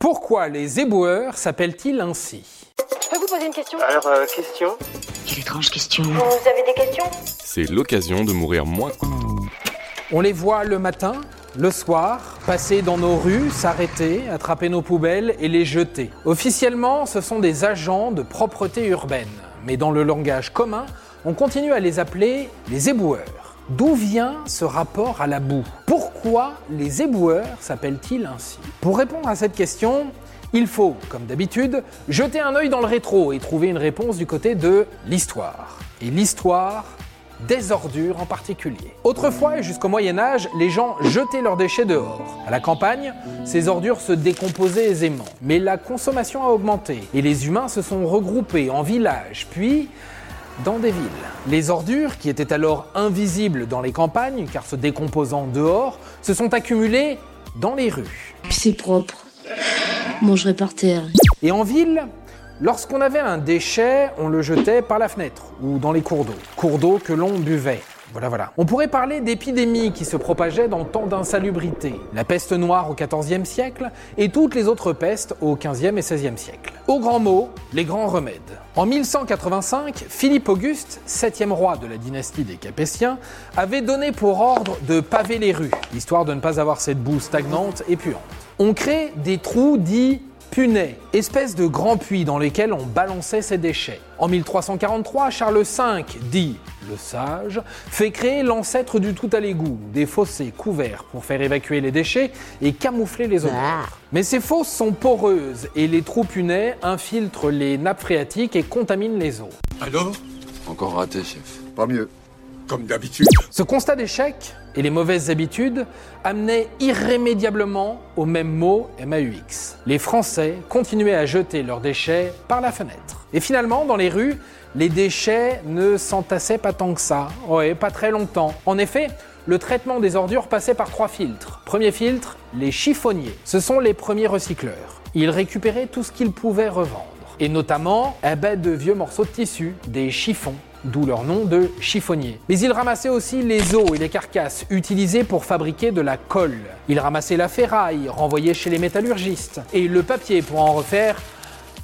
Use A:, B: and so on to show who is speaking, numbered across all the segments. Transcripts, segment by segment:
A: Pourquoi les éboueurs s'appellent-ils ainsi
B: Je peux vous poser une question
C: Alors, euh, question
D: Quelle étrange question.
B: Vous avez des questions
E: C'est l'occasion de mourir moins.
A: On les voit le matin, le soir, passer dans nos rues, s'arrêter, attraper nos poubelles et les jeter. Officiellement, ce sont des agents de propreté urbaine, mais dans le langage commun, on continue à les appeler les éboueurs. D'où vient ce rapport à la boue? Pourquoi les éboueurs s'appellent-ils ainsi? Pour répondre à cette question, il faut, comme d'habitude, jeter un œil dans le rétro et trouver une réponse du côté de l'histoire. Et l'histoire des ordures en particulier. Autrefois et jusqu'au Moyen Âge, les gens jetaient leurs déchets dehors. À la campagne, ces ordures se décomposaient aisément. Mais la consommation a augmenté et les humains se sont regroupés en villages, puis dans des villes. Les ordures, qui étaient alors invisibles dans les campagnes, car se décomposant dehors, se sont accumulées dans les rues.
D: C'est propre. Mangerai par terre.
A: Et en ville, lorsqu'on avait un déchet, on le jetait par la fenêtre ou dans les cours d'eau. Cours d'eau que l'on buvait. Voilà, voilà. On pourrait parler d'épidémies qui se propageaient dans tant d'insalubrité. La peste noire au XIVe siècle et toutes les autres pestes au XVe et XVIe siècle. Au grand mot, les grands remèdes. En 1185, Philippe Auguste, septième roi de la dynastie des Capétiens, avait donné pour ordre de paver les rues, histoire de ne pas avoir cette boue stagnante et puante. On crée des trous dits punais, espèce de grands puits dans lesquels on balançait ses déchets. En 1343, Charles V, dit le sage, fait créer l'ancêtre du tout à l'égout, des fossés couverts pour faire évacuer les déchets et camoufler les odeurs. Mais ces fosses sont poreuses et les trous punais infiltrent les nappes phréatiques et contaminent les eaux.
F: Alors
E: Encore raté, chef.
F: Pas mieux. Comme d'habitude.
A: Ce constat d'échec et les mauvaises habitudes amenaient irrémédiablement au même mot MAUX. Les Français continuaient à jeter leurs déchets par la fenêtre. Et finalement, dans les rues, les déchets ne s'entassaient pas tant que ça. Ouais, pas très longtemps. En effet, le traitement des ordures passait par trois filtres. Premier filtre, les chiffonniers. Ce sont les premiers recycleurs. Ils récupéraient tout ce qu'ils pouvaient revendre. Et notamment, de vieux morceaux de tissu, des chiffons d'où leur nom de chiffonnier. Mais ils ramassaient aussi les os et les carcasses utilisées pour fabriquer de la colle. Ils ramassaient la ferraille renvoyée chez les métallurgistes et le papier pour en refaire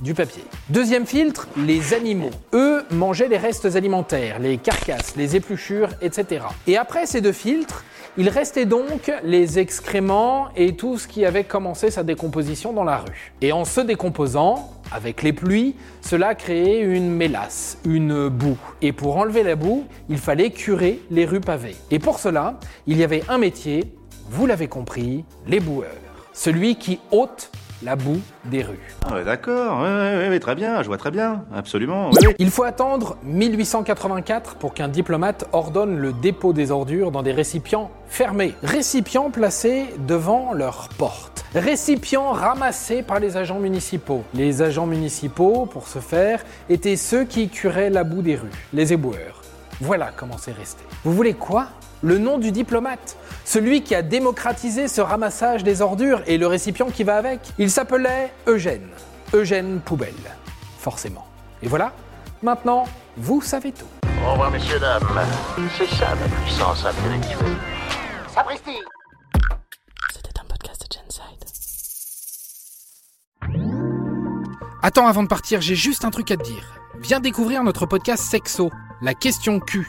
A: du papier. Deuxième filtre, les animaux. Eux mangeaient les restes alimentaires, les carcasses, les épluchures, etc. Et après ces deux filtres, il restait donc les excréments et tout ce qui avait commencé sa décomposition dans la rue. Et en se décomposant, avec les pluies, cela créait une mélasse, une boue. Et pour enlever la boue, il fallait curer les rues pavées. Et pour cela, il y avait un métier, vous l'avez compris, les boueurs. Celui qui ôte la boue des rues.
G: Ah ouais, d'accord, ouais, ouais, ouais, très bien, je vois très bien, absolument.
A: Il faut attendre 1884 pour qu'un diplomate ordonne le dépôt des ordures dans des récipients fermés. Récipients placés devant leur porte. Récipients ramassés par les agents municipaux. Les agents municipaux, pour ce faire, étaient ceux qui curaient la boue des rues, les éboueurs. Voilà comment c'est resté. Vous voulez quoi? Le nom du diplomate Celui qui a démocratisé ce ramassage des ordures et le récipient qui va avec Il s'appelait Eugène. Eugène Poubelle. Forcément. Et voilà, maintenant, vous savez tout.
H: Au revoir, messieurs, dames. C'est ça la puissance intellectuelle.
B: Sapristi
A: C'était un podcast de Genside. Attends, avant de partir, j'ai juste un truc à te dire. Viens découvrir notre podcast Sexo, la question Q.